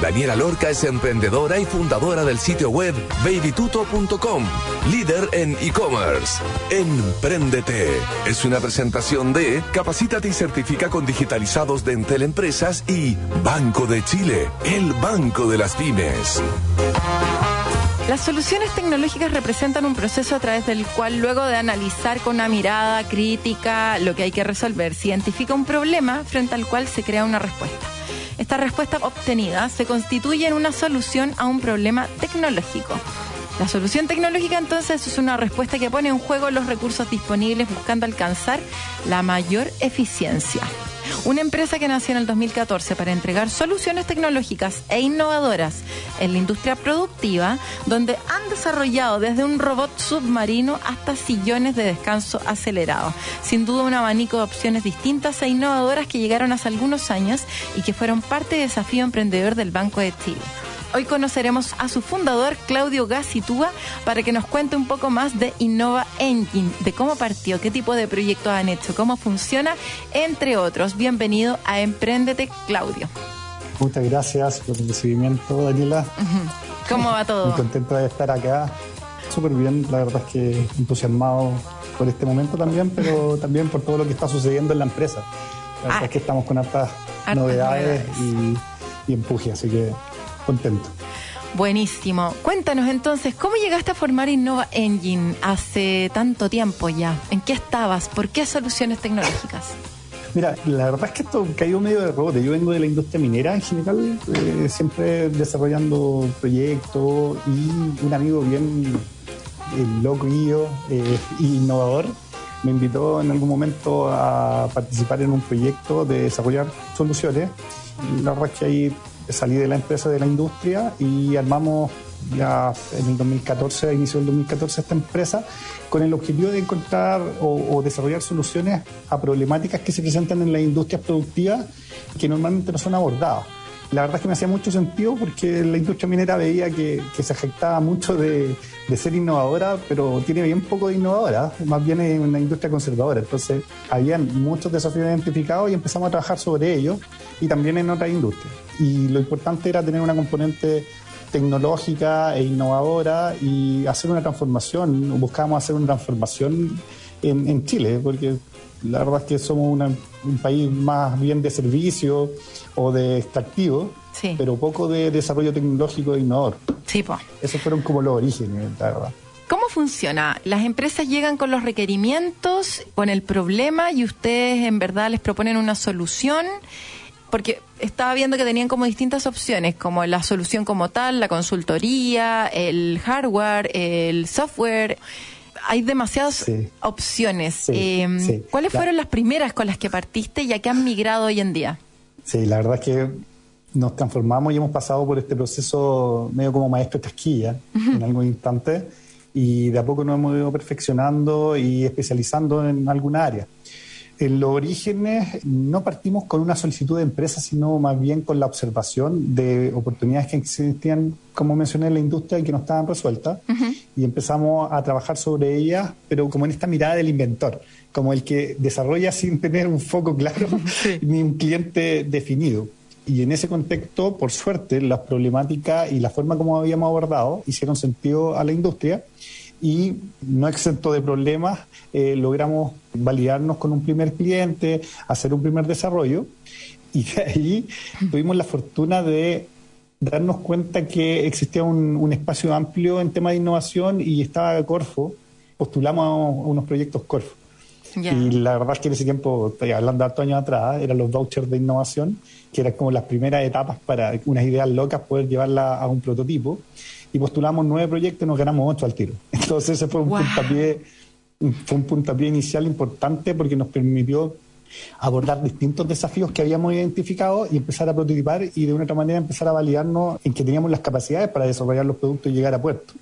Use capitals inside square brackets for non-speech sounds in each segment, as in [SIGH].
Daniela Lorca es emprendedora y fundadora del sitio web babytuto.com, líder en e-commerce. Empréndete es una presentación de Capacítate y certifica con digitalizados de Entel Empresas y Banco de Chile, el banco de las pymes. Las soluciones tecnológicas representan un proceso a través del cual luego de analizar con una mirada crítica lo que hay que resolver, se identifica un problema frente al cual se crea una respuesta. Esta respuesta obtenida se constituye en una solución a un problema tecnológico. La solución tecnológica entonces es una respuesta que pone en juego los recursos disponibles buscando alcanzar la mayor eficiencia. Una empresa que nació en el 2014 para entregar soluciones tecnológicas e innovadoras en la industria productiva, donde han desarrollado desde un robot submarino hasta sillones de descanso acelerado. Sin duda un abanico de opciones distintas e innovadoras que llegaron hace algunos años y que fueron parte del desafío emprendedor del Banco de Chile. Hoy conoceremos a su fundador, Claudio Gassitúa, para que nos cuente un poco más de Innova Engine, de cómo partió, qué tipo de proyectos han hecho, cómo funciona, entre otros. Bienvenido a Emprendete, Claudio. Muchas gracias por el recibimiento, Daniela. ¿Cómo va todo? Muy contento de estar acá. Súper bien, la verdad es que entusiasmado por este momento también, pero [LAUGHS] también por todo lo que está sucediendo en la empresa. La verdad ah. es que estamos con hartas, novedades, Y, y empuje, así que contento. Buenísimo. Cuéntanos entonces, ¿cómo llegaste a formar Innova Engine hace tanto tiempo ya? ¿En qué estabas? ¿Por qué soluciones tecnológicas? Mira, la verdad es que esto cayó medio de rebote. Yo vengo de la industria minera en general, eh, siempre desarrollando proyectos y un amigo bien eh, loco y eh, innovador me invitó en algún momento a participar en un proyecto de desarrollar soluciones. La verdad es que ahí salí de la empresa de la industria y armamos ya en el 2014, a inicio del 2014, esta empresa con el objetivo de encontrar o, desarrollar soluciones a problemáticas que se presentan en las industrias productivas que normalmente no son abordadas. La verdad es que me hacía mucho sentido porque la industria minera veía que, se afectaba mucho de, de, ser innovadora, pero tiene bien poco de innovadora, más bien es una industria conservadora. Entonces, habían muchos desafíos identificados y empezamos a trabajar sobre ellos y también en otras industrias y lo importante era tener una componente tecnológica e innovadora y hacer una transformación, buscábamos hacer una transformación en, Chile, porque la verdad es que somos un país más bien de servicio o de extractivo, pero poco de desarrollo tecnológico e innovador. Sí, pues. Esos fueron como los orígenes, la verdad. ¿Cómo funciona? Las empresas llegan con los requerimientos, con el problema y ustedes en verdad les proponen una solución porque estaba viendo que tenían como distintas opciones, como la solución como tal, la consultoría, el hardware, el software. Hay demasiadas opciones. Em, ¿Cuáles fueron las primeras con las que partiste y a qué han migrado hoy en día? Sí, la verdad es que nos transformamos y hemos pasado por este proceso medio como maestro casquilla en algún instante y de a poco nos hemos ido perfeccionando y especializando en alguna área. En los orígenes no partimos con una solicitud de empresa, sino más bien con la observación de oportunidades que existían, como mencioné, en la industria y que no estaban resueltas. Y empezamos a trabajar sobre ellas, pero como en esta mirada del inventor, como el que desarrolla sin tener un foco claro [LAUGHS] ni un cliente definido. Y en ese contexto, por suerte, las problemáticas y la forma como habíamos abordado hicieron sentido a la industria y no exento de problemas, eh, logramos validarnos con un primer cliente, hacer un primer desarrollo. Y de ahí [LAUGHS] tuvimos la fortuna de darnos cuenta que existía un, espacio amplio en tema de innovación y estaba Corfo, postulamos a unos proyectos Corfo. Y la verdad es que en ese tiempo, estoy hablando de años atrás, eran los vouchers de innovación, que eran como las primeras etapas para unas ideas locas poder llevarlas a un prototipo y postulamos nueve proyectos y nos ganamos ocho al tiro. [LAUGHS] Entonces ese fue un puntapié, fue un puntapié inicial importante porque nos permitió abordar distintos desafíos que habíamos identificado y empezar a prototipar y de una otra manera empezar a validarnos en que teníamos las capacidades para desarrollar los productos y llegar a puerto.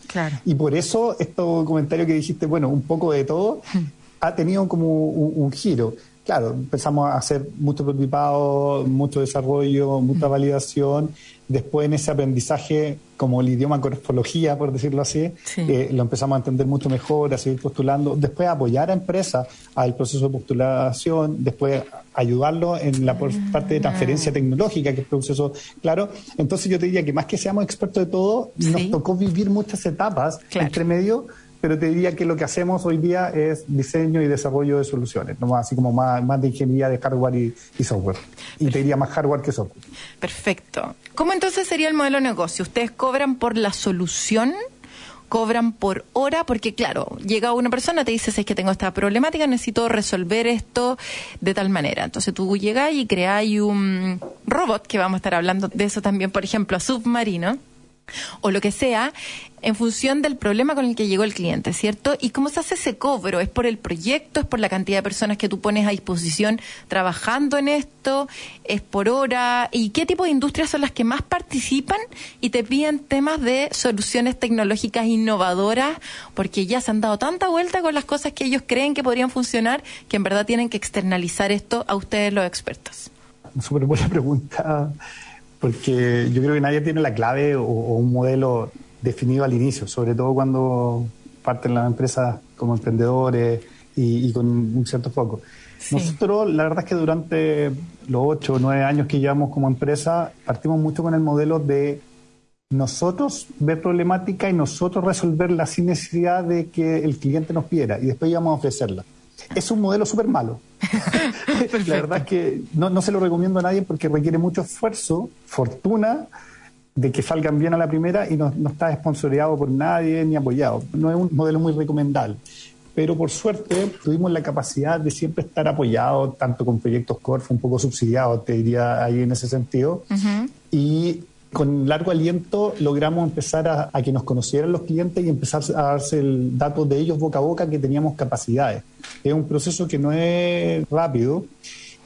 Y por eso, este comentario que dijiste, bueno, un poco de todo, [LAUGHS] ha tenido como un, giro. Claro, empezamos a hacer mucho prototipado, mucho desarrollo, mucha validación. Después en ese aprendizaje, como el idioma corfología, por decirlo así, eh, lo empezamos a entender mucho mejor, a seguir postulando. Después apoyar a empresas al proceso de postulación, después ayudarlo en la parte de transferencia ah. tecnológica, que es proceso, claro. Entonces yo te diría que más que seamos expertos de todo, nos tocó vivir muchas etapas entre medio pero te diría que lo que hacemos hoy día es diseño y desarrollo de soluciones, ¿no? así como más, más de ingeniería de hardware y, software. Y te diría más hardware que software. Perfecto. ¿Cómo entonces sería el modelo de negocio? ¿Ustedes cobran por la solución? cobran por hora, porque claro, llega una persona, te dice, es que tengo esta problemática, necesito resolver esto de tal manera. Entonces tú llegas y creáis un robot, que vamos a estar hablando de eso también, por ejemplo, submarino, o lo que sea, en función del problema con el que llegó el cliente, ¿cierto? ¿Y cómo se hace ese cobro? ¿Es por el proyecto? ¿Es por la cantidad de personas que tú pones a disposición trabajando en esto? ¿Es por hora? ¿Y qué tipo de industrias son las que más participan y te piden temas de soluciones tecnológicas innovadoras? Porque ya se han dado tanta vuelta con las cosas que ellos creen que podrían funcionar que en verdad tienen que externalizar esto a ustedes los expertos. Súper buena pregunta porque yo creo que nadie tiene la clave o, un modelo definido al inicio, sobre todo cuando parten las empresas como emprendedores y, con un cierto foco. Nosotros, la verdad es que durante los ocho o nueve años que llevamos como empresa, partimos mucho con el modelo de nosotros ver problemática y nosotros resolverla sin necesidad de que el cliente nos pidiera y después íbamos a ofrecerla es un modelo súper malo. [LAUGHS] la verdad es que no, se lo recomiendo a nadie porque requiere mucho esfuerzo, fortuna, de que salgan bien a la primera y no, está esponsoreado por nadie ni apoyado. No es un modelo muy recomendable. Pero por suerte tuvimos la capacidad de siempre estar apoyados, tanto con proyectos Corf, un poco subsidiados, te diría ahí en ese sentido. Y con largo aliento logramos empezar a, que nos conocieran los clientes y empezar a darse el dato de ellos boca a boca que teníamos capacidades. Es un proceso que no es rápido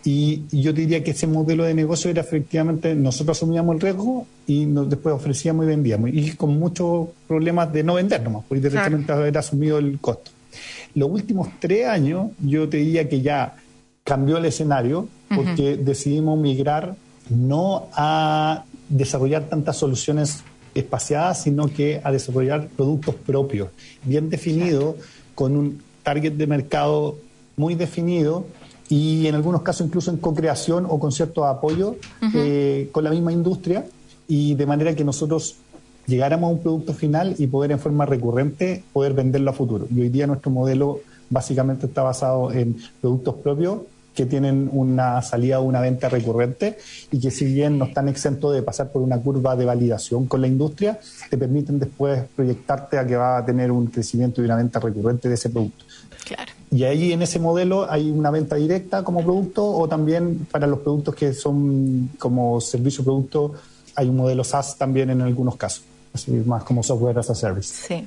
y, yo diría que ese modelo de negocio era efectivamente nosotros asumíamos el riesgo y después ofrecíamos y vendíamos y con muchos problemas de no vender nomás, porque directamente haber asumido el costo. Los últimos tres años yo te diría que ya cambió el escenario porque decidimos migrar no a desarrollar tantas soluciones espaciadas, sino que a desarrollar productos propios, bien definidos, con un target de mercado muy definido y en algunos casos incluso en co-creación o con cierto apoyo eh, con la misma industria y de manera que nosotros llegáramos a un producto final y poder en forma recurrente poder venderlo a futuro. Y hoy día nuestro modelo básicamente está basado en productos propios que tienen una salida o una venta recurrente y que si bien no están exentos de pasar por una curva de validación con la industria, te permiten después proyectarte a que va a tener un crecimiento y una venta recurrente de ese producto. Claro. Y ahí en ese modelo hay una venta directa como producto o también para los productos que son como servicio producto hay un modelo SaaS también en algunos casos, así más como software as a service. Sí.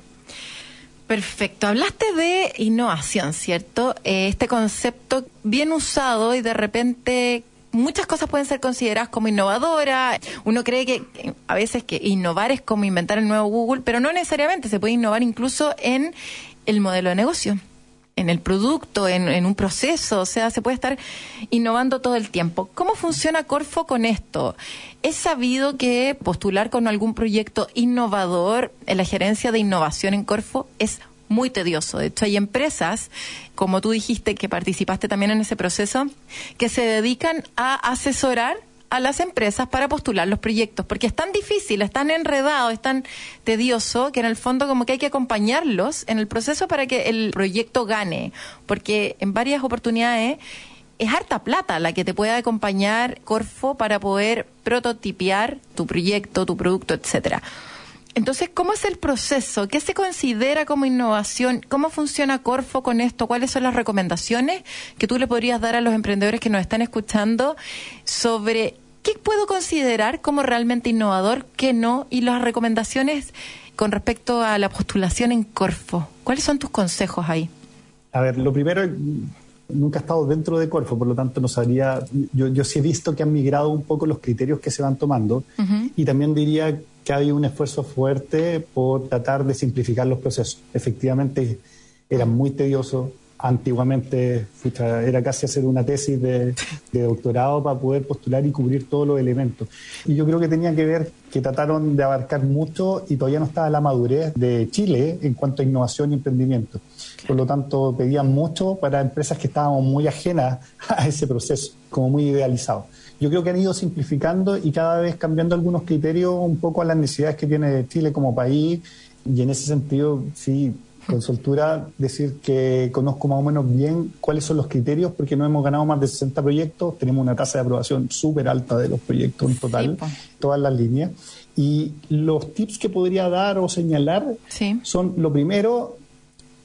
Perfecto. Hablaste de innovación, ¿cierto? Eh, este concepto bien usado y de repente muchas cosas pueden ser consideradas como innovadoras. Uno cree que a veces que innovar es como inventar el nuevo Google, pero no necesariamente. Se puede innovar incluso en el modelo de negocio en el producto, en, un proceso, o sea, se puede estar innovando todo el tiempo. ¿Cómo funciona Corfo con esto? ¿Es sabido que postular con algún proyecto innovador en la gerencia de innovación en Corfo es muy tedioso. De hecho, hay empresas, como tú dijiste, que participaste también en ese proceso, que se dedican a asesorar a las empresas para postular los proyectos, porque es tan difícil, es tan enredado, es tan tedioso que en el fondo como que hay que acompañarlos en el proceso para que el proyecto gane, porque en varias oportunidades es harta plata la que te puede acompañar Corfo para poder prototipiar tu proyecto, tu producto, etcétera. Entonces, ¿cómo es el proceso? ¿Qué se considera como innovación? ¿Cómo funciona Corfo con esto? ¿Cuáles son las recomendaciones que tú le podrías dar a los emprendedores que nos están escuchando sobre ¿qué puedo considerar como realmente innovador, qué no? Y las recomendaciones con respecto a la postulación en Corfo. ¿Cuáles son tus consejos ahí? A ver, lo primero, nunca he estado dentro de Corfo, por lo tanto no sabría, yo, yo sí he visto que han migrado un poco los criterios que se van tomando y también diría que hay un esfuerzo fuerte por tratar de simplificar los procesos. Efectivamente, era muy tedioso, antiguamente era casi hacer una tesis de, doctorado para poder postular y cubrir todos los elementos. Y yo creo que tenía que ver que trataron de abarcar mucho y todavía no estaba la madurez de Chile en cuanto a innovación y emprendimiento. Por lo tanto, pedían mucho para empresas que estábamos muy ajenas a ese proceso, como muy idealizado. Yo creo que han ido simplificando y cada vez cambiando algunos criterios un poco a las necesidades que tiene Chile como país y en ese sentido, sí, con soltura decir que conozco más o menos bien cuáles son los criterios, porque no hemos ganado más de 60 proyectos, tenemos una tasa de aprobación súper alta de los proyectos en total, todas las líneas. Y los tips que podría dar o señalar son, lo primero,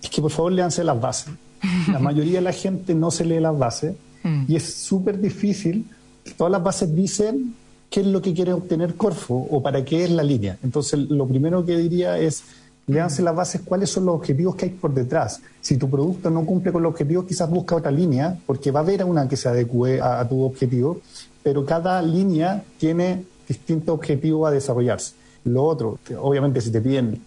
es que por favor leanse las bases. La mayoría de la gente no se lee las bases [LAUGHS] mm. y es súper difícil. Todas las bases dicen qué es lo que quiere obtener Corfo o para qué es la línea. Entonces, lo primero que diría es Léanse las bases cuáles son los objetivos que hay por detrás. Si tu producto no cumple con los objetivos, quizás busca otra línea, porque va a haber una que se adecue a, tu objetivo, pero cada línea tiene distintos objetivos a desarrollarse. Lo otro, obviamente si te piden,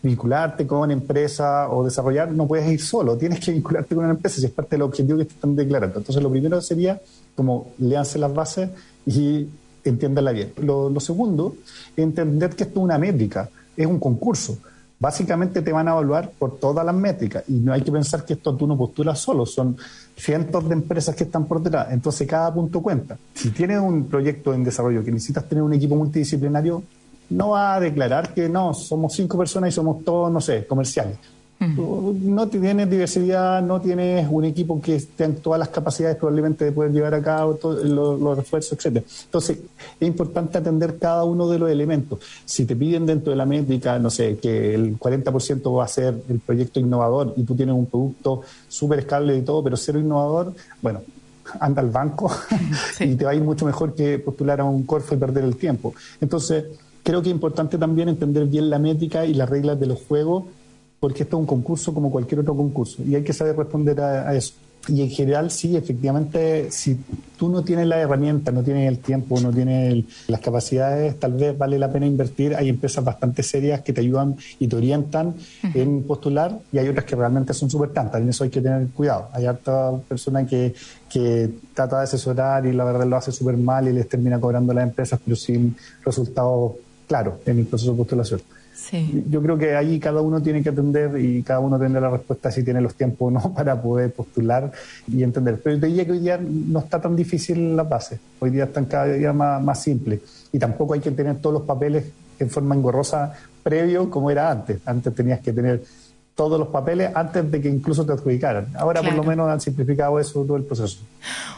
vincularte con empresa o desarrollar, no puedes ir solo, tienes que vincularte con una empresa si es parte del objetivo que te están declarando. Entonces lo primero sería como léanse las bases y entiéndala bien. Lo, lo segundo, entender que esto es una métrica, es un concurso básicamente te van a evaluar por todas las métricas y no hay que pensar que esto tú no postulas solo, son cientos de empresas que están por detrás, entonces cada punto cuenta. Si tienes un proyecto en desarrollo que necesitas tener un equipo multidisciplinario, no va a declarar que no, somos cinco personas y somos todos, no sé, comerciales. No tienes diversidad, no tienes un equipo que tenga todas las capacidades probablemente de poder llevar a cabo los, refuerzos, etcétera. Entonces, es importante atender cada uno de los elementos. Si te piden dentro de la métrica, no sé, que el 40% va a ser el proyecto innovador y tú tienes un producto súper escalable y todo, pero cero innovador, bueno, anda al banco [LAUGHS] y te va a ir mucho mejor que postular a un Corfo y perder el tiempo. Entonces, creo que es importante también entender bien la métrica y las reglas de los juegos porque esto es un concurso como cualquier otro concurso y hay que saber responder a, eso. Y en general, sí, efectivamente, si tú no tienes la herramienta, no tienes el tiempo, no tienes las capacidades, tal vez vale la pena invertir. Hay empresas bastante serias que te ayudan y te orientan en postular y hay otras que realmente son súper tantas. En eso hay que tener cuidado. Hay harta persona que, que trata de asesorar y la verdad lo hace súper mal y les termina cobrando a las empresas, pero sin resultados claros en el proceso de postulación. Yo creo que ahí cada uno tiene que atender y cada uno tendrá la respuesta si tiene los tiempos o no [LAUGHS] para poder postular y entender. Pero yo diría que hoy día no está tan difícil la base, hoy día están cada día más, más simples y tampoco hay que tener todos los papeles en forma engorrosa previo como era antes. Antes tenías que tener todos los papeles antes de que incluso te adjudicaran. Ahora por lo menos han simplificado eso todo el proceso.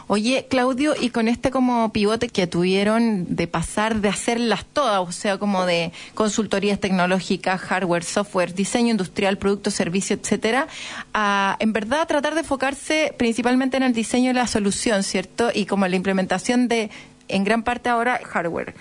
Oye, Claudio, y con este como pivote que tuvieron de pasar de hacerlas todas, o sea, como de consultorías tecnológicas, hardware, software, diseño industrial, producto, servicio, etcétera, a en verdad tratar de enfocarse principalmente en el diseño de la solución, ¿cierto? Y como la implementación de en gran parte ahora hardware.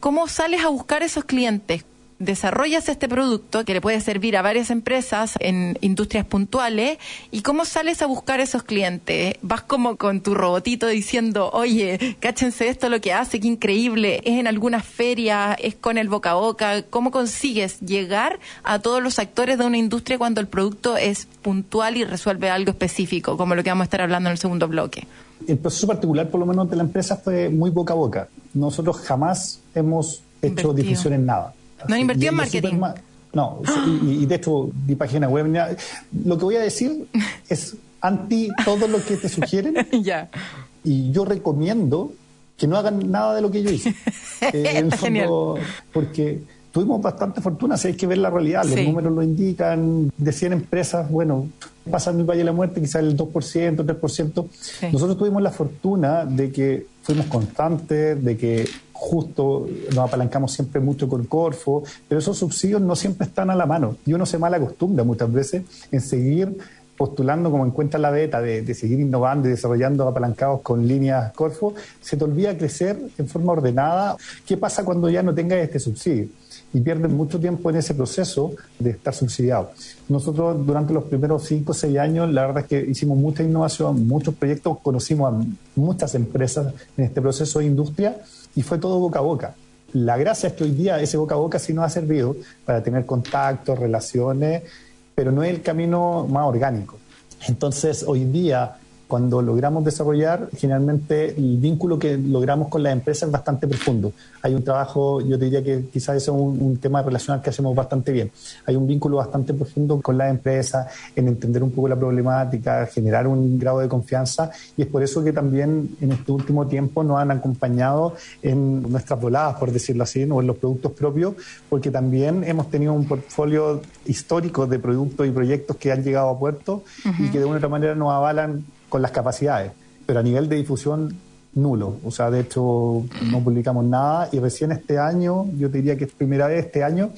¿Cómo sales a buscar esos clientes? Desarrollas este producto que le puede servir a varias empresas en industrias puntuales y cómo sales a buscar esos clientes. Vas como con tu robotito diciendo, oye, cáchense esto lo que hace, qué increíble, es en alguna feria, es con el boca a boca. ¿Cómo consigues llegar a todos los actores de una industria cuando el producto es puntual y resuelve algo específico, como lo que vamos a estar hablando en el segundo bloque? El proceso particular, por lo menos de la empresa, fue muy boca a boca. Nosotros jamás hemos hecho difusión en nada. No han invertido en marketing. No, y, de hecho, mi página web. Lo que voy a decir [LAUGHS] es anti todo lo que te sugieren. [LAUGHS] ya. Y yo recomiendo que no hagan nada de lo que yo hice. [LAUGHS] Eh, porque tuvimos bastante fortuna, si hay que ver la realidad, los números lo indican, de 100 empresas, bueno, pasa en mi Valle de la Muerte quizás el 2%, 3%. Nosotros tuvimos la fortuna de que fuimos constantes, de que justo nos apalancamos siempre mucho con Corfo, pero esos subsidios no siempre están a la mano y uno se mal acostumbra muchas veces en seguir postulando como encuentra la beta de, seguir innovando y desarrollando apalancados con líneas Corfo, se te olvida crecer en forma ordenada. ¿Qué pasa cuando ya no tengas este subsidio? Y pierdes mucho tiempo en ese proceso de estar subsidiado. Nosotros durante los primeros cinco o seis años, la verdad es que hicimos mucha innovación, muchos proyectos, conocimos a muchas empresas en este proceso de industria y fue todo boca a boca. La gracia es que hoy día ese boca a boca sí nos ha servido para tener contactos, relaciones, pero no es el camino más orgánico. Entonces, hoy día cuando logramos desarrollar, generalmente el vínculo que logramos con la empresa es bastante profundo. Hay un trabajo, yo diría que quizás eso es un, tema relacional que hacemos bastante bien. Hay un vínculo bastante profundo con la empresa, en entender un poco la problemática, generar un grado de confianza y es por eso que también en este último tiempo nos han acompañado en nuestras voladas, por decirlo así, o en los productos propios, porque también hemos tenido un portfolio histórico de productos y proyectos que han llegado a puerto y que de una u otra manera nos avalan con las capacidades, pero a nivel de difusión nulo. O sea, de hecho no publicamos nada y recién este año, yo te diría que es primera vez este año,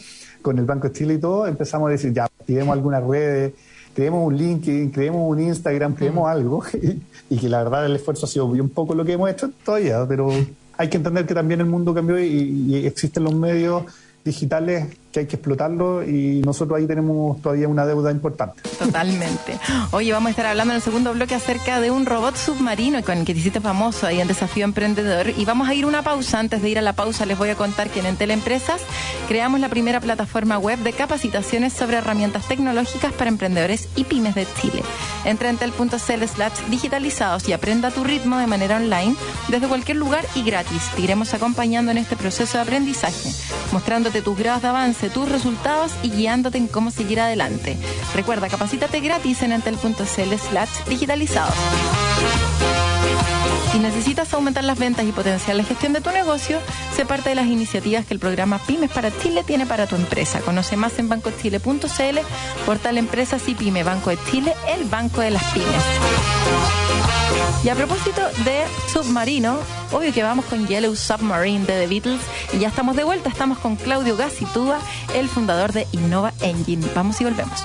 con el Banco Chile y todo, empezamos a decir, ya, activemos algunas redes, creemos un LinkedIn, creemos un Instagram, creemos mm. algo [LAUGHS] y, que la verdad el esfuerzo ha sido un poco lo que hemos hecho todavía, pero hay que entender que también el mundo cambió y existen los medios digitales que hay que explotarlo y nosotros ahí tenemos todavía una deuda importante. Totalmente. Oye, vamos a estar hablando en el segundo bloque acerca de un robot submarino con el que te hiciste famoso ahí en Desafío Emprendedor y vamos a ir una pausa. Antes de ir a la pausa les voy a contar que en Entel Empresas creamos la primera plataforma web de capacitaciones sobre herramientas tecnológicas para emprendedores y pymes de Chile. Entra en entel.cl slash digitalizados y aprenda tu ritmo de manera online desde cualquier lugar y gratis. Te iremos acompañando en este proceso de aprendizaje, mostrándote tus grados de avance tus resultados y guiándote en cómo seguir adelante. Recuerda, capacítate gratis en entel.cl slash digitalizados. Si necesitas aumentar las ventas y potenciar la gestión de tu negocio, sé parte de las iniciativas que el programa Pymes para Chile tiene para tu empresa. Conoce más en bancochile.cl, portal Empresas y Pyme, Banco de Chile, el banco de las pymes. Y a propósito de submarino, obvio que vamos con Yellow Submarine de The Beatles y ya estamos de vuelta, estamos con Claudio Gassitúa, el fundador de Innova Engine. Vamos y volvemos.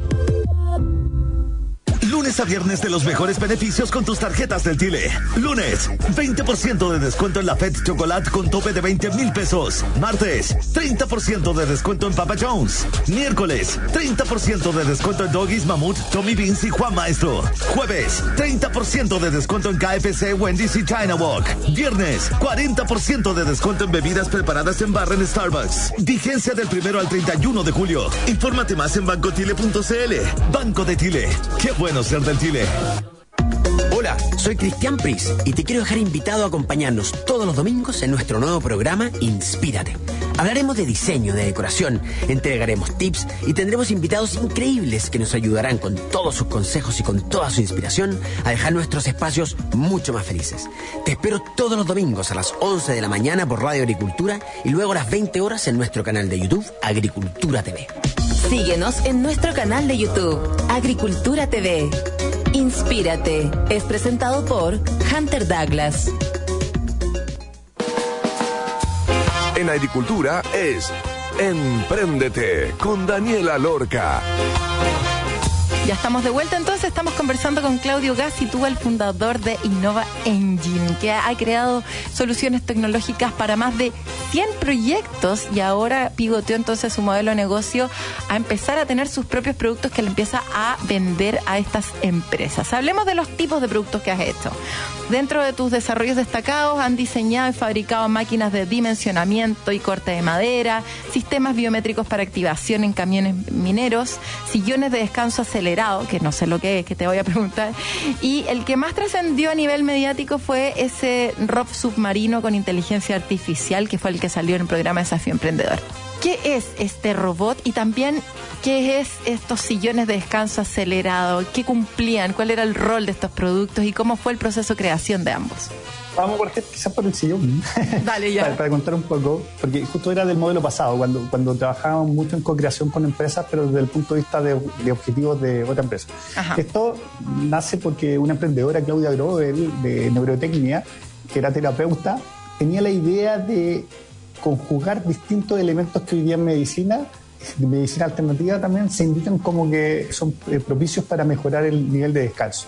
Lunes a viernes de los mejores beneficios con tus tarjetas del Tile. Lunes, 20% de descuento en la Fed Chocolate con tope de 20 mil pesos. Martes, 30% de descuento en Papa Jones. Miércoles, 30% de descuento en Doggies, Mamut, Tommy Beans y Juan Maestro. Jueves, 30% de descuento en KFC, Wendy's y China Walk. Viernes, 40% de descuento en bebidas preparadas en barra en Starbucks. Vigencia del primero al 31 de julio. Infórmate más en bancotile.cl. Banco de Tile. Qué bueno Hola, soy Cristian Pris y te quiero dejar invitado a acompañarnos todos los domingos en nuestro nuevo programa Inspírate. Hablaremos de diseño, de decoración, entregaremos tips y tendremos invitados increíbles que nos ayudarán con todos sus consejos y con toda su inspiración a dejar nuestros espacios mucho más felices. Te espero todos los domingos a las 11 de la mañana por Radio Agricultura y luego a las 20 horas en nuestro canal de YouTube Agricultura TV. Síguenos en nuestro canal de YouTube Agricultura TV. Inspírate. Es presentado por Hunter Douglas. En agricultura es Empréndete con Daniela Lorca. Ya estamos de vuelta, entonces estamos conversando con Claudio Gassitúa, el fundador de Innova Engine, que ha creado soluciones tecnológicas para más de 100 proyectos y ahora pivoteó entonces su modelo de negocio a empezar a tener sus propios productos que le empieza a vender a estas empresas. Hablemos de los tipos de productos que has hecho. Dentro de tus desarrollos destacados han diseñado y fabricado máquinas de dimensionamiento y corte de madera, sistemas biométricos para activación en camiones mineros, sillones de descanso que no sé lo que es, que te voy a [LAUGHS] preguntar. Y el que más trascendió a nivel mediático fue ese ROV submarino con inteligencia artificial, que fue el que salió en el programa Desafío Emprendedor. ¿Qué es este robot y también qué es estos sillones de descanso acelerado? ¿Qué cumplían? ¿Cuál era el rol de estos productos y cómo fue el proceso de creación de ambos? Vamos a partir quizás por el sillón. [LAUGHS] Dale, ya. para, contar un poco, porque justo era del modelo pasado, cuando, cuando trabajábamos mucho en co-creación con empresas, pero desde el punto de vista de, objetivos de otra empresa. Esto nace porque una emprendedora, Claudia Grovel, de Neurotecnia, que era terapeuta, tenía la idea de conjugar distintos elementos que hoy día en medicina de medicina alternativa también se indican como que son eh, propicios para mejorar el nivel de descanso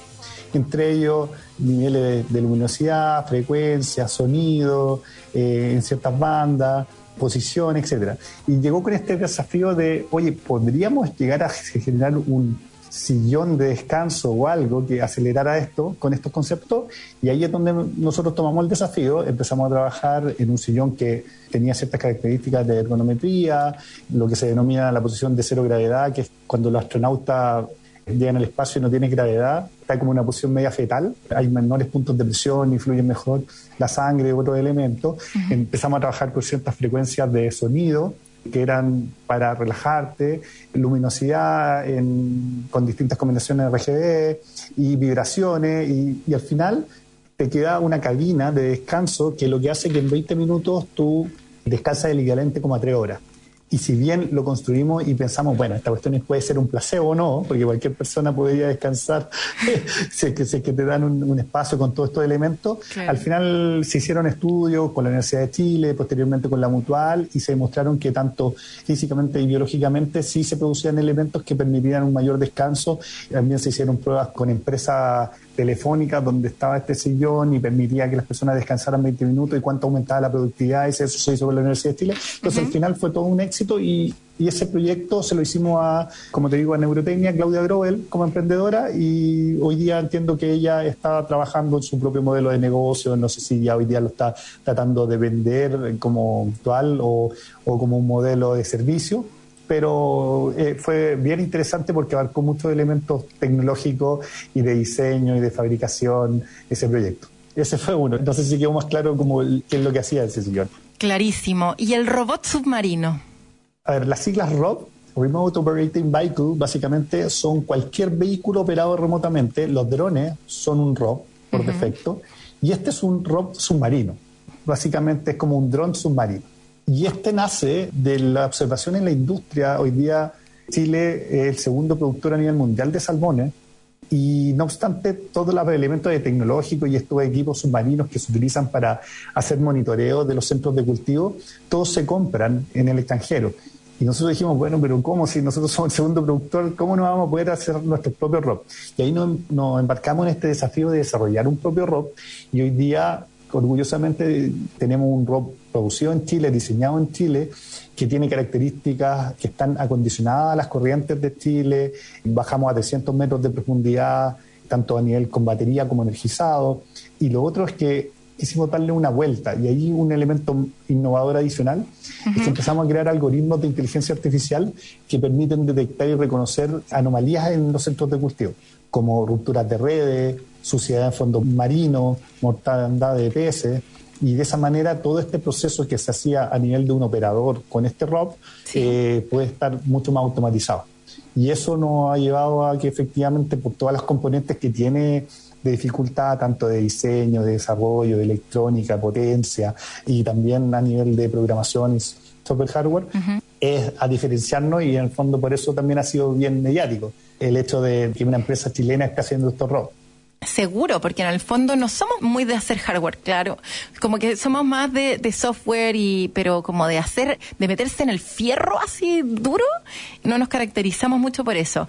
entre ellos niveles de, luminosidad, frecuencia, sonido, eh, en ciertas bandas, posición, etc. Y llegó con este desafío de, oye, ¿podríamos llegar a generar un sillón de descanso o algo que acelerara esto con estos conceptos? Y ahí es donde nosotros tomamos el desafío, empezamos a trabajar en un sillón que tenía ciertas características de ergonometría, lo que se denomina la posición de cero gravedad, que es cuando el astronauta llega en el espacio y no tiene gravedad, está como una posición media fetal, hay menores puntos de presión, influyen mejor la sangre y otros elementos. Empezamos a trabajar con ciertas frecuencias de sonido que eran para relajarte, luminosidad con distintas combinaciones de RGB y vibraciones y, y al final te queda una cabina de descanso que lo que hace que en 20 minutos tú descansas el equivalente como a 3 horas. Y si bien lo construimos y pensamos, bueno, esta cuestión puede ser un placebo o no, porque cualquier persona podría descansar [LAUGHS] si, es que, si que te dan un, espacio con todos estos elementos, al final se hicieron estudios con la Universidad de Chile, posteriormente con la Mutual, y se demostraron que tanto físicamente y biológicamente sí se producían elementos que permitían un mayor descanso. También se hicieron pruebas con empresas telefónica donde estaba este sillón y permitía que las personas descansaran 20 minutos y cuánto aumentaba la productividad, y eso se hizo con la Universidad de Chile. Entonces al final fue todo un éxito y, y, ese proyecto se lo hicimos a, como te digo, a Neurotecnia, Claudia Grobel como emprendedora y hoy día entiendo que ella está trabajando en su propio modelo de negocio, no sé si ya hoy día lo está tratando de vender como actual o, o como un modelo de servicio pero eh, fue bien interesante porque abarcó muchos elementos tecnológicos y de diseño y de fabricación ese proyecto. Ese fue uno. Entonces sí quedó más claro como qué es lo que hacía ese señor. Clarísimo. ¿Y el robot submarino? A ver, las siglas ROV, Remote Operating Vehicle, básicamente son cualquier vehículo operado remotamente. Los drones son un ROV por defecto. Y este es un ROV submarino. Básicamente es como un dron submarino. Y este nace de la observación en la industria. Hoy día Chile es el segundo productor a nivel mundial de salmones y no obstante todos los elementos de tecnológico y estos equipos submarinos que se utilizan para hacer monitoreo de los centros de cultivo, todos se compran en el extranjero. Y nosotros dijimos, bueno, pero ¿cómo? Si nosotros somos el segundo productor, ¿cómo no vamos a poder hacer nuestro propio rock? Y ahí nos, embarcamos en este desafío de desarrollar un propio rock y hoy día orgullosamente tenemos un rock producido en Chile, diseñado en Chile, que tiene características que están acondicionadas a las corrientes de Chile, bajamos a 300 metros de profundidad, tanto a nivel con batería como energizado, y lo otro es que quisimos darle una vuelta, y ahí un elemento innovador adicional es que empezamos a crear algoritmos de inteligencia artificial que permiten detectar y reconocer anomalías en los centros de cultivo, como rupturas de redes, suciedad en fondos marinos, mortandad de peces, y de esa manera todo este proceso que se hacía a nivel de un operador con este ROP eh, puede estar mucho más automatizado. Y eso nos ha llevado a que efectivamente por todas las componentes que tiene de dificultad, tanto de diseño, de desarrollo, de electrónica, potencia y también a nivel de programación y software hardware, es a diferenciarnos y en el fondo por eso también ha sido bien mediático el hecho de que una empresa chilena esté haciendo estos robots. Seguro, porque en el fondo no somos muy de hacer hardware, claro. Como que somos más de, software y, pero como de hacer, de meterse en el fierro así duro, no nos caracterizamos mucho por eso.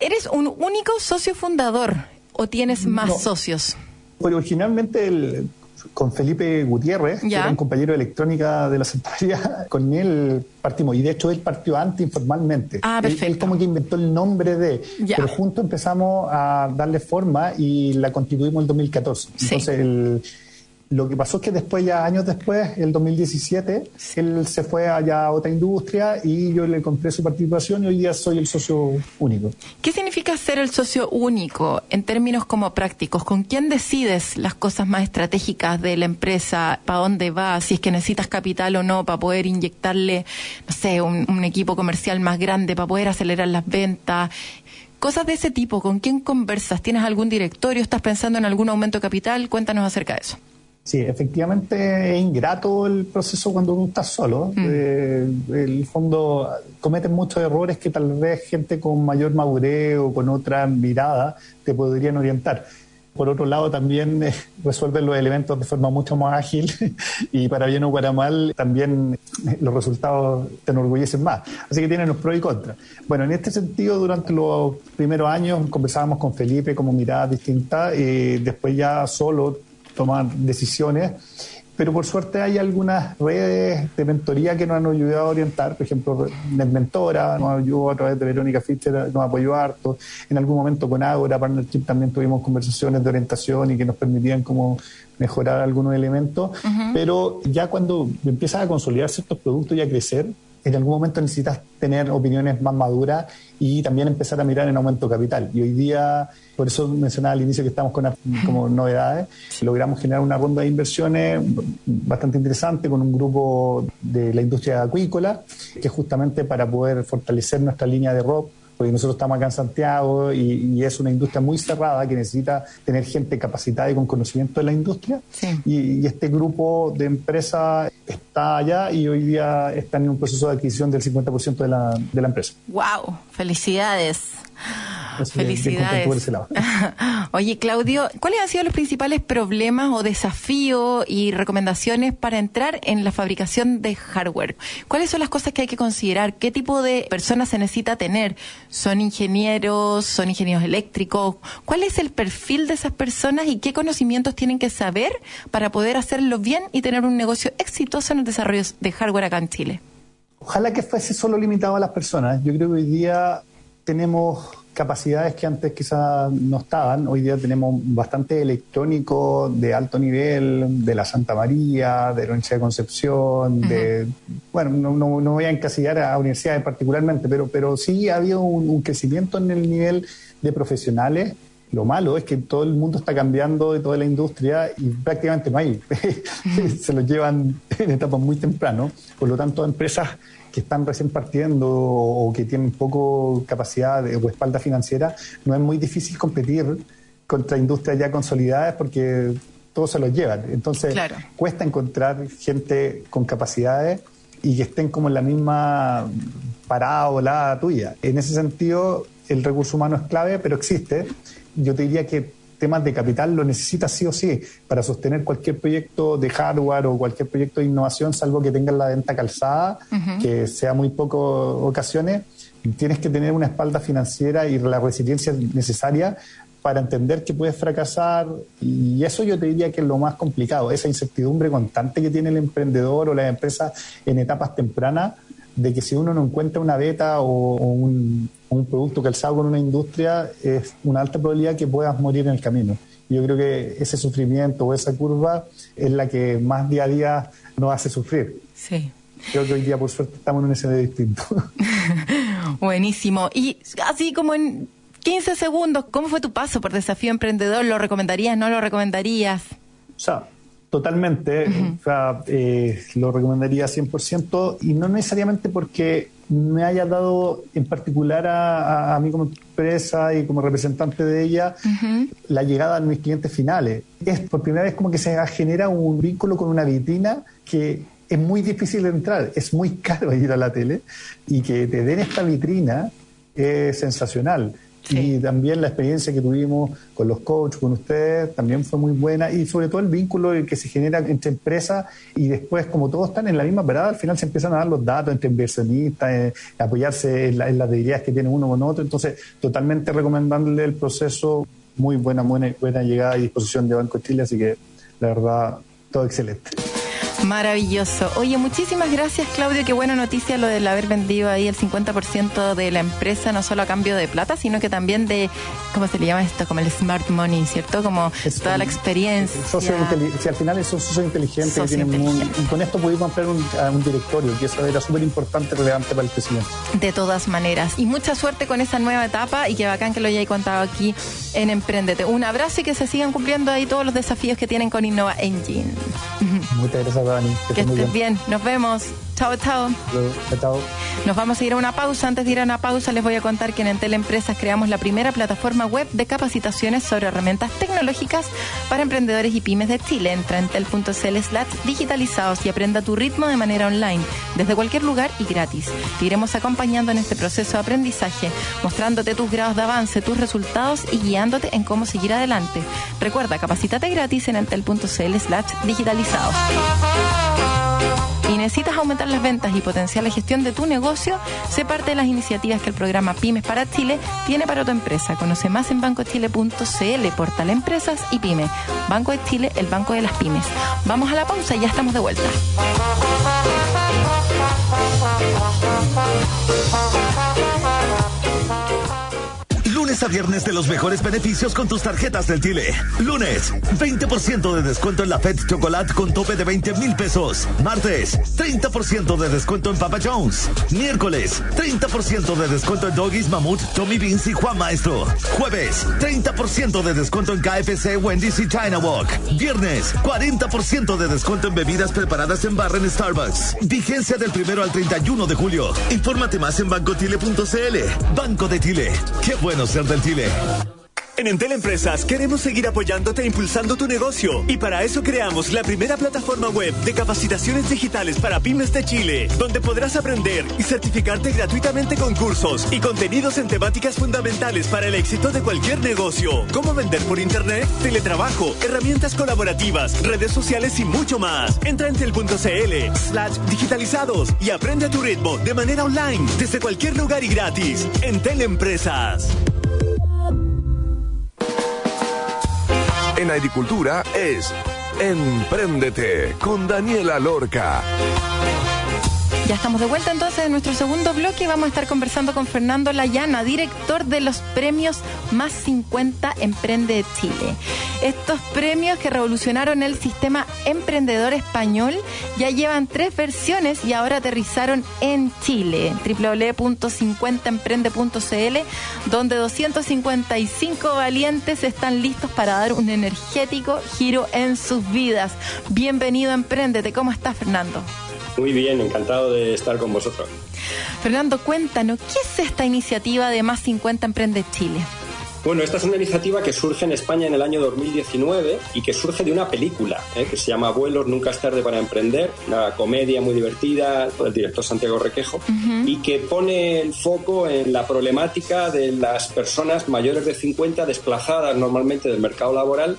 ¿Eres un único socio fundador o tienes más socios? Pues originalmente el, con Felipe Gutiérrez, que era un compañero de electrónica de la Centralia, [LAUGHS] con él partimos. Y de hecho él partió antes informalmente. Ah, perfecto. Él, como que inventó el nombre de... Pero juntos empezamos a darle forma y la constituimos en el 2014. Entonces el lo que pasó es que después, ya años después, el 2017, él se fue allá a otra industria y yo le compré su participación y hoy día soy el socio único. ¿Qué significa ser el socio único en términos como prácticos? ¿Con quién decides las cosas más estratégicas de la empresa? ¿Para dónde va? Si es que necesitas capital o no para poder inyectarle, no sé, un, un equipo comercial más grande, para poder acelerar las ventas. Cosas de ese tipo, ¿con quién conversas? ¿Tienes algún directorio? ¿Estás pensando en algún aumento de capital? Cuéntanos acerca de eso. Sí, efectivamente es ingrato el proceso cuando uno está solo. Mm. Eh, el fondo cometen muchos errores que tal vez gente con mayor madurez o con otra mirada te podrían orientar. Por otro lado, también eh, resuelven los elementos de forma mucho más ágil [LAUGHS] y para bien o para mal, también eh, los resultados te enorgullecen más. Así que tienen los pros y contras. Bueno, en este sentido, durante los primeros años conversábamos con Felipe como miradas distintas y después ya solo tomar decisiones. Pero por suerte hay algunas redes de mentoría que nos han ayudado a orientar. Por ejemplo, NetMentora nos ayudó a través de Verónica Fischer, nos apoyó harto. En algún momento con Agora Partnership también tuvimos conversaciones de orientación y que nos permitían como mejorar algunos elementos. Pero ya cuando empiezas a consolidar ciertos productos y a crecer, en algún momento necesitas tener opiniones más maduras y también empezar a mirar en aumento capital. Y hoy día, por eso mencionaba al inicio que estamos con como novedades, logramos generar una ronda de inversiones bastante interesante con un grupo de la industria acuícola, que justamente para poder fortalecer nuestra línea de rock porque nosotros estamos acá en Santiago y, es una industria muy cerrada que necesita tener gente capacitada y con conocimiento de la industria. Y, este grupo de empresas está allá y hoy día están en un proceso de adquisición del 50% de la, de la empresa. ¡Wow! ¡Felicidades! Felicidades. [LAUGHS] Oye, Claudio, ¿cuáles han sido los principales problemas o desafíos y recomendaciones para entrar en la fabricación de hardware? ¿Cuáles son las cosas que hay que considerar? ¿Qué tipo de personas se necesita tener? ¿Son ingenieros? ¿Son ingenieros eléctricos? ¿Cuál es el perfil de esas personas y qué conocimientos tienen que saber para poder hacerlo bien y tener un negocio exitoso en el desarrollo de hardware acá en Chile? Ojalá que fuese solo limitado a las personas. Yo creo que hoy día tenemos capacidades que antes quizás no estaban. Hoy día tenemos bastante electrónico de alto nivel, de la Santa María, de la Universidad de Concepción, de, bueno, no, no, voy a encasillar a universidades particularmente, pero, pero sí ha habido un, crecimiento en el nivel de profesionales. Lo malo es que todo el mundo está cambiando de toda la industria y prácticamente no hay. [LAUGHS] Se los llevan en etapas muy temprano. Por lo tanto, empresas que están recién partiendo o que tienen poco capacidad o espalda financiera, no es muy difícil competir contra industrias ya consolidadas porque todos se los llevan. Entonces, cuesta encontrar gente con capacidades y que estén como en la misma parada o la tuya. En ese sentido, el recurso humano es clave, pero existe. Yo te diría que temas de capital lo necesitas sí o sí para sostener cualquier proyecto de hardware o cualquier proyecto de innovación, salvo que tengas la venta calzada, que sea muy pocas ocasiones. Tienes que tener una espalda financiera y la resiliencia necesaria para entender que puedes fracasar y eso yo te diría que es lo más complicado, esa incertidumbre constante que tiene el emprendedor o la empresa en etapas tempranas de que si uno no encuentra una beta o, un, un, producto calzado con una industria, es una alta probabilidad que puedas morir en el camino. Yo creo que ese sufrimiento o esa curva es la que más día a día nos hace sufrir. Sí. Creo que hoy día, por suerte, estamos en un escenario distinto. [LAUGHS] Buenísimo. Y así como en 15 segundos, ¿cómo fue tu paso por Desafío Emprendedor? ¿Lo recomendarías? ¿No lo recomendarías? O sea, totalmente. O sea, eh, lo recomendaría 100% y no necesariamente porque me haya dado en particular a, a, mí como empresa y como representante de ella la llegada a mis clientes finales. Es por primera vez como que se genera un vínculo con una vitrina que es muy difícil de entrar, es muy caro [LAUGHS] ir a la tele y que te den esta vitrina es sensacional. Y también la experiencia que tuvimos con los coaches, con ustedes, también fue muy buena. Y sobre todo el vínculo que se genera entre empresas y después, como todos están en la misma parada, al final se empiezan a dar los datos entre inversionistas, eh, apoyarse en, las ideas que tiene uno con otro. Entonces, totalmente recomendándole el proceso. Muy buena, buena, buena llegada y disposición de Banco Chile. Así que, la verdad, todo excelente. Maravilloso. Oye, muchísimas gracias, Claudio. Qué buena noticia lo del haber vendido ahí el 50% de la empresa, no solo a cambio de plata, sino que también de, ¿cómo se le llama esto? Como el smart money, ¿cierto? Como toda la experiencia. si al final es un socio inteligente, y con esto pudimos un, un, directorio, que eso era súper importante, relevante para el crecimiento. De todas maneras. Y mucha suerte con esa nueva etapa y que bacán que lo hayáis contado aquí en Emprendete. Un abrazo y que se sigan cumpliendo ahí todos los desafíos que tienen con Innova Engine. Muchas gracias, Que estés bien. Nos vemos. Chao, chao. Chao. Nos vamos a ir a una pausa. Antes de ir a una pausa, les voy a contar que en Entel Empresas creamos la primera plataforma web de capacitaciones sobre herramientas tecnológicas para emprendedores y pymes de Chile. Entra en entel.cl slash digitalizados y aprenda tu ritmo de manera online, desde cualquier lugar y gratis. Te iremos acompañando en este proceso de aprendizaje, mostrándote tus grados de avance, tus resultados y guiándote en cómo seguir adelante. Recuerda, capacítate gratis en entel.cl slash digitalizados y necesitas aumentar las ventas y potenciar la gestión de tu negocio, sé parte de las iniciativas que el programa Pymes para Chile tiene para tu empresa. Conoce más en bancochile.cl, portal Empresas y Pyme. Banco de Chile, el banco de las pymes. Vamos a la pausa y ya estamos de vuelta. Lunes a viernes de los mejores beneficios con tus tarjetas del Tile. Lunes, 20% de descuento en la Fed Chocolate con tope de 20 mil pesos. Martes, 30% de descuento en Papa Jones. Miércoles, 30% de descuento en Doggies, Mamut, Tommy Beans y Juan Maestro. Jueves, 30% de descuento en KFC, Wendy's y China Walk. Viernes, 40% de descuento en bebidas preparadas en barra en Starbucks. Vigencia del primero al 31 de julio. Infórmate más en bancotile.cl. Banco de Tile. Qué bueno ser En Entel Empresas queremos seguir apoyándote e impulsando tu negocio. Y para eso creamos la primera plataforma web de capacitaciones digitales para pymes de Chile, donde podrás aprender y certificarte gratuitamente con cursos y contenidos en temáticas fundamentales para el éxito de cualquier negocio. Cómo vender por internet, teletrabajo, herramientas colaborativas, redes sociales y mucho más. Entra en tel.cl slash digitalizados y aprende a tu ritmo de manera online, desde cualquier lugar y gratis. Entel Empresas. En agricultura es Empréndete con Daniela Lorca. Ya estamos de vuelta entonces en nuestro segundo bloque. Vamos a estar conversando con Fernando Layana, director de los premios Más 50 Emprende de Chile. Estos premios que revolucionaron el sistema emprendedor español ya llevan tres versiones y ahora aterrizaron en Chile. www.50emprende.cl, donde 255 valientes están listos para dar un energético giro en sus vidas. Bienvenido a Emprendete. ¿Cómo estás, Fernando? Muy bien, encantado de estar con vosotros. Fernando, cuéntanos, ¿qué es esta iniciativa de Más 50 Emprende Chile? Bueno, esta es una iniciativa que surge en España en el año 2019 y que surge de una película ¿eh? que se llama Abuelos, nunca es tarde para emprender, una comedia muy divertida por el director Santiago Requejo y que pone el foco en la problemática de las personas mayores de 50 desplazadas normalmente del mercado laboral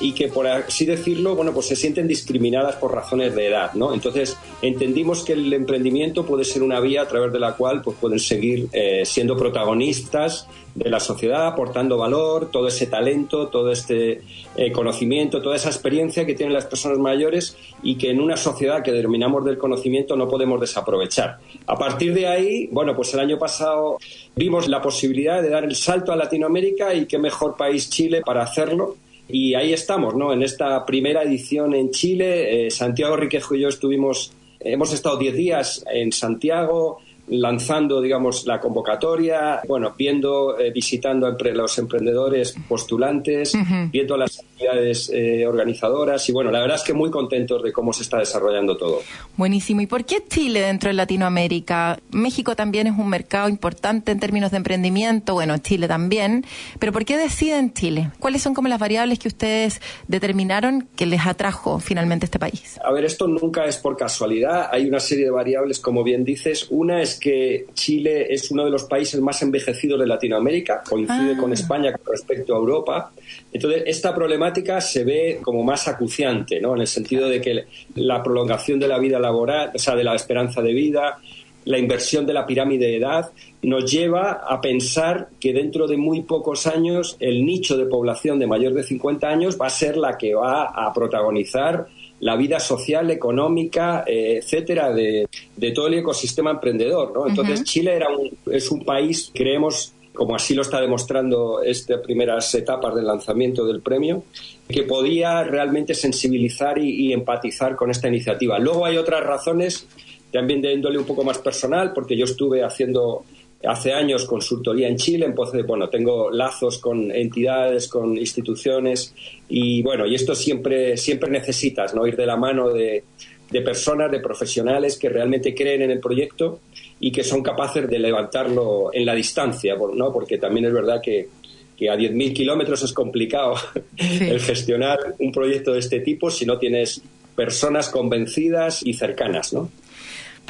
y que por así decirlo, bueno, pues se sienten discriminadas por razones de edad, ¿no? Entonces entendimos que el emprendimiento puede ser una vía a través de la cual pues pueden seguir eh, siendo protagonistas de la sociedad, aportando valor, todo ese talento, todo este eh, conocimiento, toda esa experiencia que tienen las personas mayores y que en una sociedad que denominamos del conocimiento no podemos desaprovechar. A partir de ahí, bueno, pues el año pasado vimos la posibilidad de dar el salto a Latinoamérica y qué mejor país Chile para hacerlo. Y ahí estamos, ¿no? En esta primera edición en Chile, eh, Santiago Riquejo y yo estuvimos, hemos estado 10 días en Santiago, lanzando, digamos, la convocatoria, bueno, viendo, eh, visitando entre los emprendedores postulantes, viendo las actividades eh, organizadoras y bueno, la verdad es que muy contentos de cómo se está desarrollando todo. Buenísimo. ¿Y por qué Chile dentro de Latinoamérica? México también es un mercado importante en términos de emprendimiento, bueno, Chile también, pero ¿por qué deciden Chile? ¿Cuáles son como las variables que ustedes determinaron que les atrajo finalmente este país? A ver, esto nunca es por casualidad, hay una serie de variables, como bien dices, una es que Chile es uno de los países más envejecidos de Latinoamérica, coincide Ah. con España con respecto a Europa. Entonces, esta problemática se ve como más acuciante, ¿no? En el sentido de que la prolongación de la vida laboral, o sea, de la esperanza de vida, la inversión de la pirámide de edad, nos lleva a pensar que dentro de muy pocos años el nicho de población de mayor de 50 años va a ser la que va a protagonizar la vida social, económica, eh, etcétera, de, de todo el ecosistema emprendedor. ¿no? Entonces, Chile era un, es un país, creemos, como así lo está demostrando estas primeras etapas del lanzamiento del premio, que podía realmente sensibilizar y, y empatizar con esta iniciativa. Luego hay otras razones, también de índole un poco más personal, porque yo estuve haciendo hace años consultoría en Chile, entonces, bueno, tengo lazos con entidades, con instituciones y, bueno, y esto siempre, siempre necesitas, ¿no? Ir de la mano de, de personas, de profesionales que realmente creen en el proyecto y que son capaces de levantarlo en la distancia, ¿no? Porque también es verdad que, que a 10.000 kilómetros es complicado [LAUGHS] el gestionar un proyecto de este tipo si no tienes personas convencidas y cercanas, ¿no?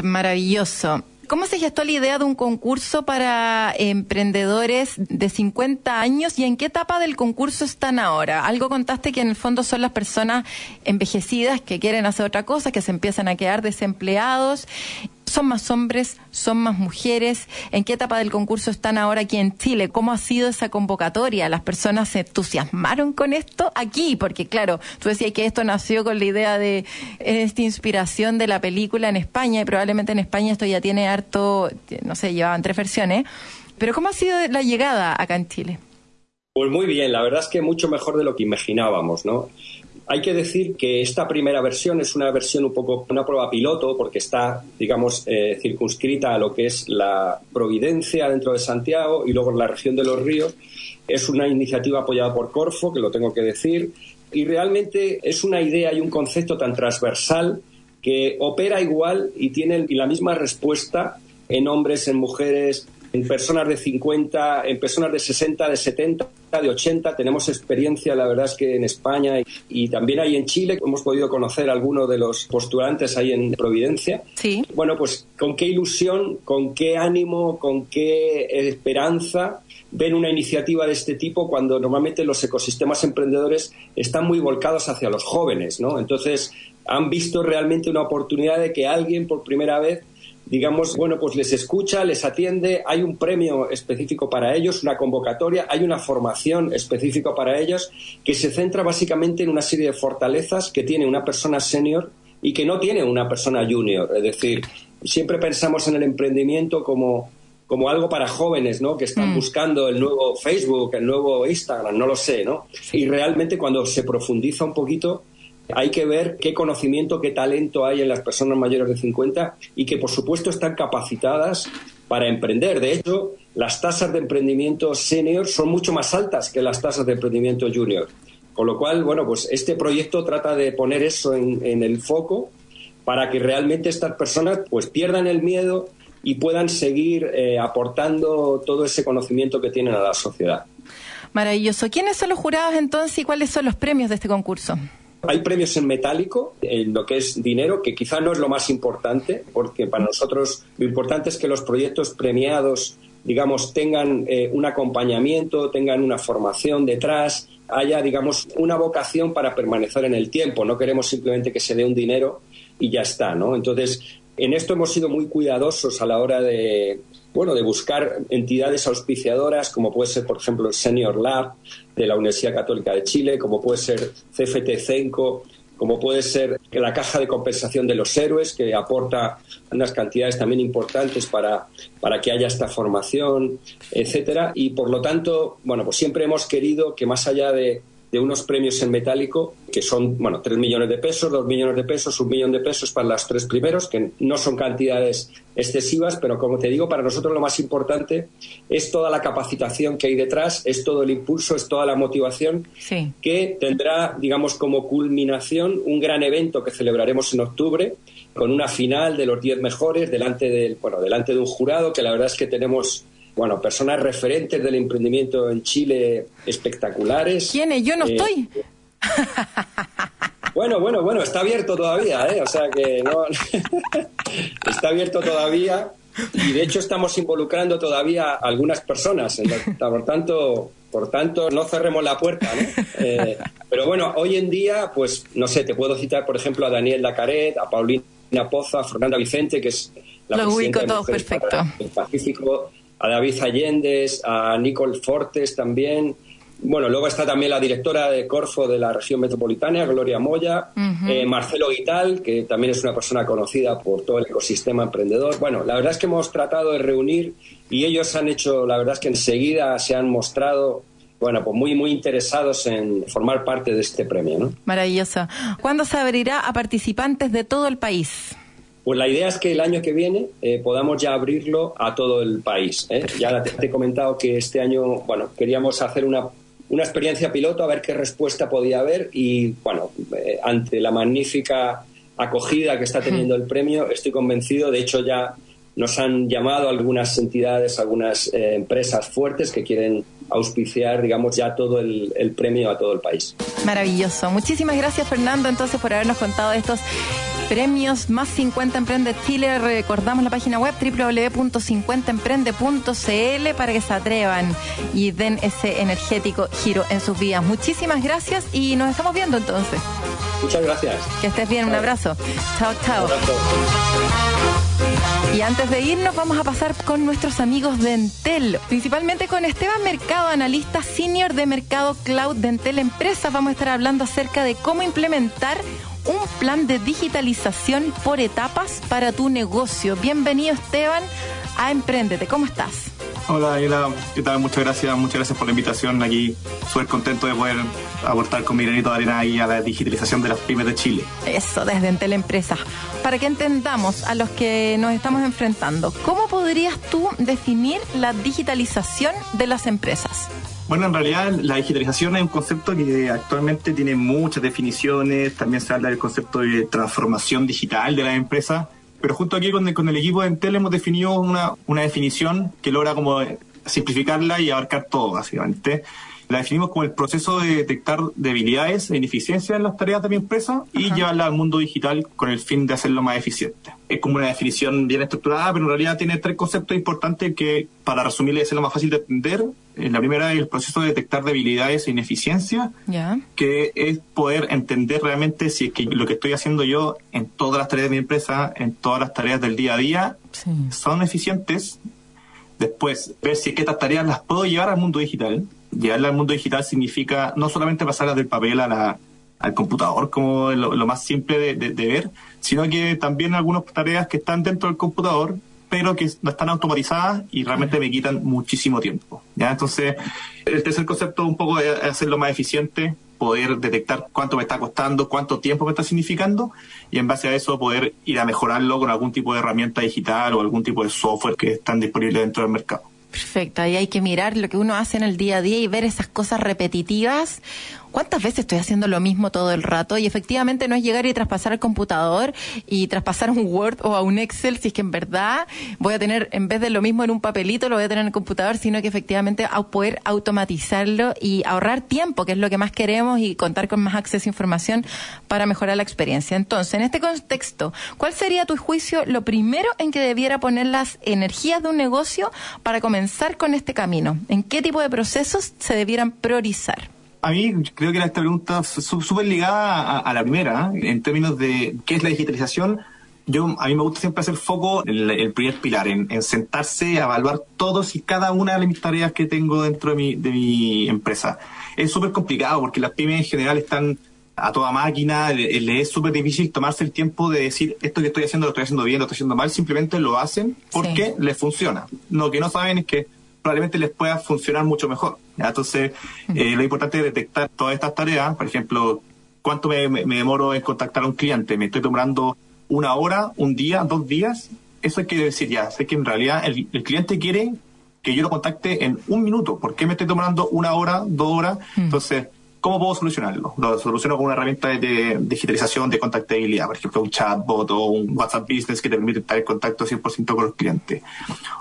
Maravilloso. ¿Cómo se gestó la idea de un concurso para emprendedores de 50 años y en qué etapa del concurso están ahora? Algo contaste que en el fondo son las personas envejecidas que quieren hacer otra cosa, que se empiezan a quedar desempleados. ¿Son más hombres? ¿Son más mujeres? ¿En qué etapa del concurso están ahora aquí en Chile? ¿Cómo ha sido esa convocatoria? ¿Las personas se entusiasmaron con esto aquí? Porque claro, tú decías que esto nació con la idea de esta inspiración de la película en España y probablemente en España esto ya tiene harto, no sé, llevaban tres versiones. Pero ¿cómo ha sido la llegada acá en Chile? Pues muy bien, la verdad es que mucho mejor de lo que imaginábamos, ¿no? Hay que decir que esta primera versión es una versión un poco, una prueba piloto, porque está, digamos, eh, circunscrita a lo que es la Providencia dentro de Santiago y luego la región de los ríos. Es una iniciativa apoyada por Corfo, que lo tengo que decir, y realmente es una idea y un concepto tan transversal que opera igual y tiene la misma respuesta en hombres, en mujeres, en personas de 50, en personas de 60, de 70, de 80. Tenemos experiencia, la verdad es que en España y, y también ahí en Chile hemos podido conocer a algunos de los postulantes ahí en Providencia. Sí. Bueno, pues con qué ilusión, con qué ánimo, con qué esperanza ven una iniciativa de este tipo cuando normalmente los ecosistemas emprendedores están muy volcados hacia los jóvenes, ¿no? Entonces han visto realmente una oportunidad de que alguien por primera vez digamos, bueno, pues les escucha, les atiende, hay un premio específico para ellos, una convocatoria, hay una formación específica para ellos que se centra básicamente en una serie de fortalezas que tiene una persona senior y que no tiene una persona junior. Es decir, siempre pensamos en el emprendimiento como, como algo para jóvenes, ¿no? Que están Mm. buscando el nuevo Facebook, el nuevo Instagram, no lo sé, ¿no? Y realmente cuando se profundiza un poquito, hay que ver qué conocimiento, qué talento hay en las personas mayores de 50 y que, por supuesto, están capacitadas para emprender. De hecho, las tasas de emprendimiento senior son mucho más altas que las tasas de emprendimiento junior. Con lo cual, bueno, pues este proyecto trata de poner eso en, el foco para que realmente estas personas pues pierdan el miedo y puedan seguir eh, aportando todo ese conocimiento que tienen a la sociedad. Maravilloso. ¿Quiénes son los jurados entonces y cuáles son los premios de este concurso? Hay premios en metálico, en lo que es dinero, que quizá no es lo más importante, porque para nosotros lo importante es que los proyectos premiados, digamos, tengan eh, un acompañamiento, tengan una formación detrás, haya, digamos, una vocación para permanecer en el tiempo. No queremos simplemente que se dé un dinero y ya está, ¿no? Entonces, en esto hemos sido muy cuidadosos a la hora de, bueno, de buscar entidades auspiciadoras, como puede ser, por ejemplo, el Senior Lab de la Universidad Católica de Chile, como puede ser CFT Cenco, como puede ser la caja de compensación de los héroes, que aporta unas cantidades también importantes para, para que haya esta formación, etcétera. Y por lo tanto, bueno, pues siempre hemos querido que más allá de, de unos premios en metálico que son, bueno, 3 millones de pesos, 2 millones de pesos, un millón de pesos para los tres primeros, que no son cantidades excesivas, pero como te digo, para nosotros lo más importante es toda la capacitación que hay detrás, es todo el impulso, es toda la motivación que tendrá, digamos, como culminación un gran evento que celebraremos en octubre con una final de los 10 mejores delante del, bueno, delante de un jurado que la verdad es que tenemos bueno, personas referentes del emprendimiento en Chile espectaculares. ¿Quiénes? Yo no eh, estoy. [LAUGHS] Bueno, bueno, bueno, está abierto todavía, ¿eh? O sea que no. [LAUGHS] está abierto todavía y de hecho estamos involucrando todavía a algunas personas. Por tanto, por tanto, no cerremos la puerta, ¿no? Eh, pero bueno, hoy en día, pues no sé, te puedo citar, por ejemplo, a Daniel Lacaret, a Paulina Poza, a Fernanda Vicente, que es la Lo ubico todo perfecto. del Pacífico, a David Allendes, a Nicole Fortes también. Bueno, luego está también la directora de Corfo de la región metropolitana, Gloria Moya, eh, Marcelo Guital, que también es una persona conocida por todo el ecosistema emprendedor. Bueno, la verdad es que hemos tratado de reunir y ellos han hecho, la verdad es que enseguida se han mostrado bueno, pues muy, muy interesados en formar parte de este premio. ¿no? Maravilloso. ¿Cuándo se abrirá a participantes de todo el país? Pues la idea es que el año que viene eh, podamos ya abrirlo a todo el país. ¿eh? Ya te, he comentado que este año, bueno, queríamos hacer una, una experiencia piloto a ver qué respuesta podía haber y, bueno, eh, ante la magnífica acogida que está teniendo el premio, estoy convencido, de hecho ya nos han llamado algunas entidades, algunas empresas fuertes que quieren auspiciar, digamos, ya todo el, el, premio a todo el país. Maravilloso. Muchísimas gracias, Fernando, entonces, por habernos contado estos premios Más 50 Emprende Chile. Recordamos la página web www.50emprende.cl para que se atrevan y den ese energético giro en sus vidas. Muchísimas gracias y nos estamos viendo entonces. Muchas gracias. Que estés bien, un abrazo. Chao, chao. Y antes de irnos vamos a pasar con nuestros amigos de principalmente con Esteban Mercado, analista senior de Mercado Cloud de Entel. Vamos a estar hablando acerca de cómo implementar un plan de digitalización por etapas para tu negocio. Bienvenido Esteban a Emprendete. ¿Cómo estás? Hola, Daniela. ¿Qué tal? Muchas gracias. Muchas gracias por la invitación aquí. Súper contento de poder aportar con mi granito de arena ahí a la digitalización de las pymes de Chile. Eso, desde Entel Empresa. Para que entendamos a los que nos estamos enfrentando, ¿cómo podrías tú definir la digitalización de las empresas? Bueno, en realidad la digitalización es un concepto que actualmente tiene muchas definiciones, también se habla del concepto de transformación digital de las empresas, pero junto aquí con el, equipo de Entel hemos definido una, una definición que logra como simplificarla y abarcar todo, básicamente. La definimos como el proceso de detectar debilidades e ineficiencias en las tareas de mi empresa y llevarla al mundo digital con el fin de hacerlo más eficiente. Es como una definición bien estructurada, pero en realidad tiene tres conceptos importantes que, para resumirle y hacerlo más fácil de entender, eh, la primera es el proceso de detectar debilidades e ineficiencias, que es poder entender realmente si es que lo que estoy haciendo yo en todas las tareas de mi empresa, en todas las tareas del día a día, son eficientes. Después, ver si es que estas tareas las puedo llevar al mundo digital llevarla al mundo digital significa no solamente pasarlas del papel a la, al computador como lo, más simple de, ver, sino que también algunas tareas que están dentro del computador, pero que no están automatizadas y realmente me quitan muchísimo tiempo. ¿ya? Entonces, el tercer concepto un poco hacerlo más eficiente, poder detectar cuánto me está costando, cuánto tiempo me está significando y en base a eso poder ir a mejorarlo con algún tipo de herramienta digital o algún tipo de software que están disponibles dentro del mercado. Perfecto, ahí hay que mirar lo que uno hace en el día a día y ver esas cosas repetitivas ¿cuántas veces estoy haciendo lo mismo todo el rato? Y efectivamente no es llegar y traspasar al computador y traspasar un Word o a un Excel, si es que en verdad voy a tener, en vez de lo mismo en un papelito, lo voy a tener en el computador, sino que efectivamente a poder automatizarlo y ahorrar tiempo, que es lo que más queremos, y contar con más acceso a información para mejorar la experiencia. Entonces, en este contexto, ¿cuál sería tu juicio lo primero en que debiera poner las energías de un negocio para comenzar con este camino? ¿En qué tipo de procesos se debieran priorizar? A mí creo que esta pregunta súper ligada a, la primera, ¿eh? en términos de qué es la digitalización. Yo, a mí me gusta siempre hacer foco en el, primer pilar, en, sentarse a evaluar todos y cada una de mis tareas que tengo dentro de mi, de mi empresa. Es súper complicado porque las pymes en general están a toda máquina, le, es súper difícil tomarse el tiempo de decir esto que estoy haciendo lo estoy haciendo bien, lo estoy haciendo mal, simplemente lo hacen porque les funciona. Lo que no saben es que probablemente les pueda funcionar mucho mejor. Entonces, eh, lo importante es detectar todas estas tareas, por ejemplo, cuánto me, demoro en contactar a un cliente, me estoy demorando una hora, un día, dos días, eso hay que decir ya, sé que en realidad el, el cliente quiere que yo lo contacte en un minuto, ¿por qué me estoy tomando una hora, dos horas? Entonces, ¿Cómo puedo solucionarlo? Lo soluciono con una herramienta de, digitalización de contactabilidad, por ejemplo, un chatbot o un WhatsApp Business que te permite estar en contacto 100% con los clientes.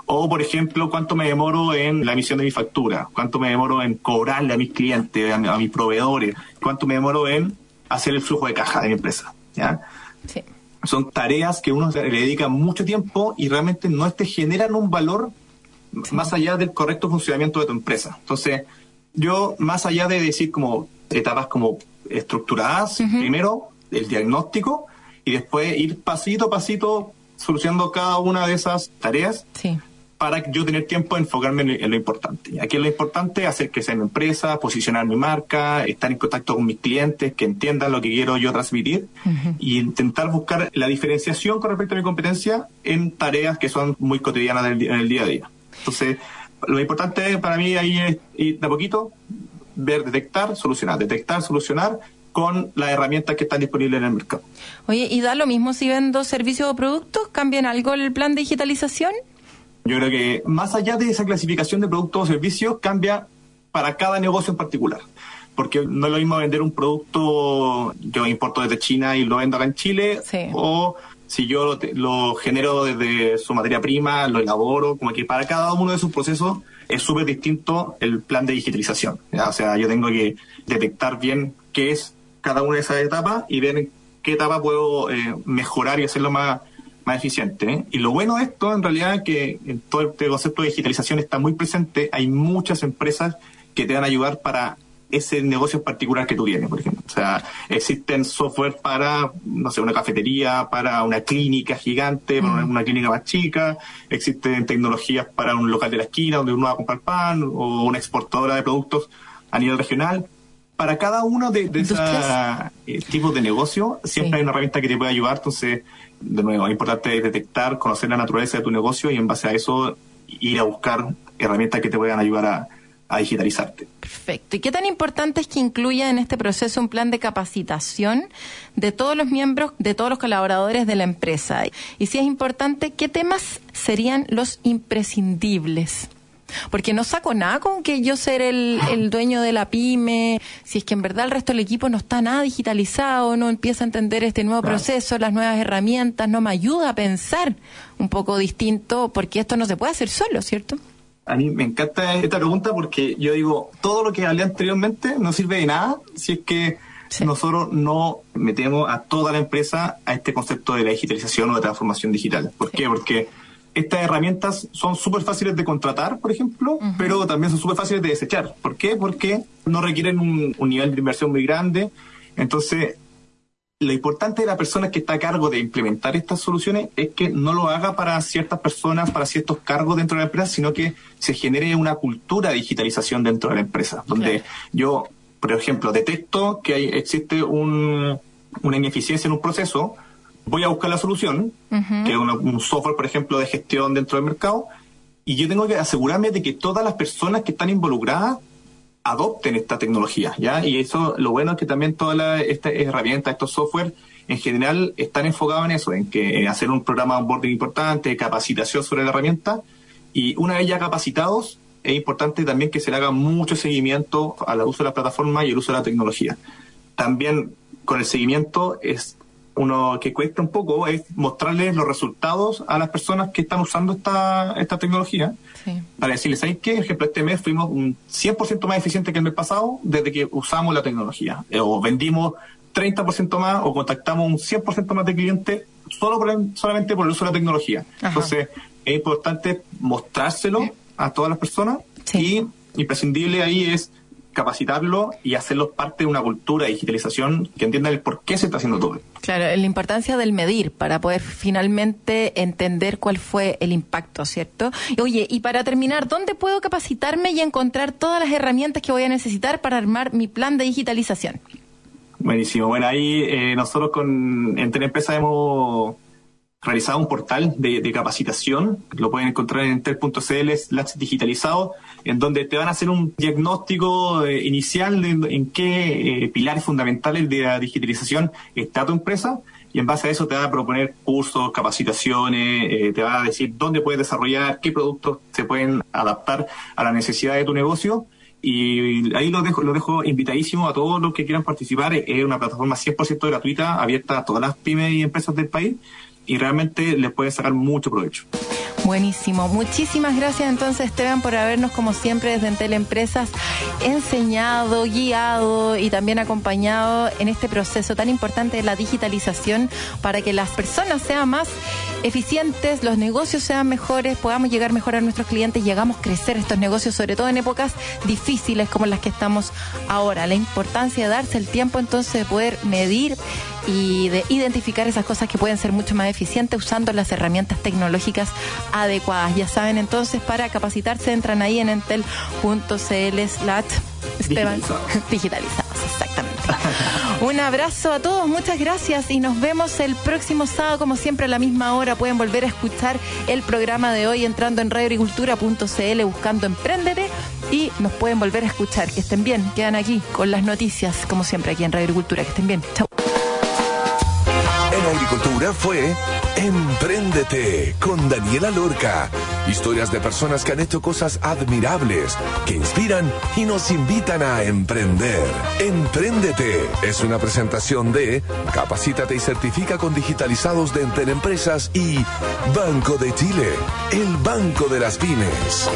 O, por ejemplo, cuánto me demoro en la emisión de mi factura, cuánto me demoro en cobrarle a mis clientes, a, mis proveedores, cuánto me demoro en hacer el flujo de caja de mi empresa. ¿ya? Sí. Son tareas que uno le dedica mucho tiempo y realmente no te generan un valor más allá del correcto funcionamiento de tu empresa. Entonces, yo, más allá de decir como etapas como estructuradas. Primero, el diagnóstico y después ir pasito a pasito solucionando cada una de esas tareas para yo tener tiempo de enfocarme en, lo importante. Aquí lo importante hacer que sea mi empresa, posicionar mi marca, estar en contacto con mis clientes, que entiendan lo que quiero yo transmitir y intentar buscar la diferenciación con respecto a mi competencia en tareas que son muy cotidianas en el día a día. Entonces, lo importante para mí ahí es ir de a poquito ver, detectar, solucionar, detectar, solucionar con las herramientas que están disponibles en el mercado. Oye, ¿y da lo mismo si vendo servicios o productos? ¿Cambian algo el plan de digitalización? Yo creo que más allá de esa clasificación de productos o servicios, cambia para cada negocio en particular. Porque no es lo mismo vender un producto, yo importo desde China y lo vendo acá en Chile, o si yo lo, lo, genero desde su materia prima, lo elaboro, como que para cada uno de sus procesos es súper distinto el plan de digitalización. O sea, yo tengo que detectar bien qué es cada una de esas etapas y ver qué etapa puedo eh, mejorar y hacerlo más, más eficiente. ¿eh? Y lo bueno de esto, en realidad, es que en todo este concepto de digitalización está muy presente. Hay muchas empresas que te van a ayudar para ese negocio particular que tú tienes, por ejemplo. O sea, existen software para, no sé, una cafetería, para una clínica gigante, para una, clínica más chica, existen tecnologías para un local de la esquina donde uno va a comprar pan, o una exportadora de productos a nivel regional. Para cada uno de, esos eh, tipos de negocio, siempre hay una herramienta que te puede ayudar. Entonces, de nuevo, es importante detectar, conocer la naturaleza de tu negocio y en base a eso ir a buscar herramientas que te puedan ayudar a, a digitalizarte. Perfecto. ¿Y qué tan importante es que incluya en este proceso un plan de capacitación de todos los miembros, de todos los colaboradores de la empresa? Y si es importante, ¿qué temas serían los imprescindibles? Porque no saco nada con que yo ser el, dueño de la pyme, si es que en verdad el resto del equipo no está nada digitalizado, no empieza a entender este nuevo proceso, las nuevas herramientas, no me ayuda a pensar un poco distinto, porque esto no se puede hacer solo, ¿cierto? A mí me encanta esta pregunta porque yo digo, todo lo que hablé anteriormente no sirve de nada si es que nosotros no metemos a toda la empresa a este concepto de la digitalización o de transformación digital. ¿Por qué? Porque estas herramientas son súper fáciles de contratar, por ejemplo, pero también son súper fáciles de desechar. ¿Por qué? Porque no requieren un, un nivel de inversión muy grande. Entonces, lo importante de la persona que está a cargo de implementar estas soluciones es que no lo haga para ciertas personas, para ciertos cargos dentro de la empresa, sino que se genere una cultura de digitalización dentro de la empresa, donde yo, por ejemplo, detecto que hay, existe un, una ineficiencia en un proceso, voy a buscar la solución, que es un software, por ejemplo, de gestión dentro del mercado, y yo tengo que asegurarme de que todas las personas que están involucradas adopten esta tecnología, ¿ya? Y eso, lo bueno es que también todas estas herramientas, estos software, en general están enfocados en eso, en que hacer un programa de onboarding importante, capacitación sobre la herramienta, y una vez ya capacitados, es importante también que se le haga mucho seguimiento al uso de la plataforma y el uso de la tecnología. También con el seguimiento es uno que cuesta un poco es mostrarles los resultados a las personas que están usando esta, esta tecnología para decirles, ¿sabéis qué? Por ejemplo, este mes fuimos un 100% más eficiente que el mes pasado desde que usamos la tecnología. Eh, o vendimos 30% más o contactamos un 100% más de clientes solo solamente por el uso de la tecnología. Entonces, es importante mostrárselo a todas las personas y imprescindible ahí es capacitarlo y hacerlo parte de una cultura de digitalización que entienda el por qué se está haciendo todo. Claro, la importancia del medir para poder finalmente entender cuál fue el impacto, ¿cierto? Oye, y para terminar, ¿dónde puedo capacitarme y encontrar todas las herramientas que voy a necesitar para armar mi plan de digitalización? Buenísimo. Bueno, ahí eh, nosotros con Entre Empresas hemos realizado un portal de, capacitación, lo pueden encontrar en entel.cl slash digitalizado, en donde te van a hacer un diagnóstico eh, inicial de en qué eh, pilares fundamentales de la digitalización está tu empresa y en base a eso te va a proponer cursos, capacitaciones, eh, te va a decir dónde puedes desarrollar, qué productos se pueden adaptar a la necesidad de tu negocio. Y ahí lo dejo, lo dejo invitadísimo a todos los que quieran participar. Es una plataforma 100% gratuita, abierta a todas las pymes y empresas del país y realmente les puede sacar mucho provecho. Buenísimo. Muchísimas gracias entonces Esteban por habernos como siempre desde Entel Empresas enseñado, guiado y también acompañado en este proceso tan importante de la digitalización para que las personas sean más eficientes, los negocios sean mejores, podamos llegar mejor a nuestros clientes, llegamos a crecer estos negocios, sobre todo en épocas difíciles como las que estamos ahora. La importancia de darse el tiempo entonces de poder medir y de identificar esas cosas que pueden ser mucho más eficientes usando las herramientas tecnológicas adecuadas. Ya saben, entonces, para capacitarse entran ahí en entel.cl slash Esteban digitalizados, [LAUGHS] exactamente. [LAUGHS] Un abrazo a todos, muchas gracias y nos vemos el próximo sábado, como siempre, a la misma hora. Pueden volver a escuchar el programa de hoy entrando en radioagricultura.cl buscando Emprendete y nos pueden volver a escuchar. Que estén bien, quedan aquí con las noticias, como siempre, aquí en Radio Agricultura. Que estén bien. Chao. Agricultura fue Empréndete con Daniela Lorca. Historias de personas que han hecho cosas admirables, que inspiran y nos invitan a emprender. Empréndete es una presentación de Capacítate y certifica con digitalizados de Enter Empresas y Banco de Chile, el banco de las pymes.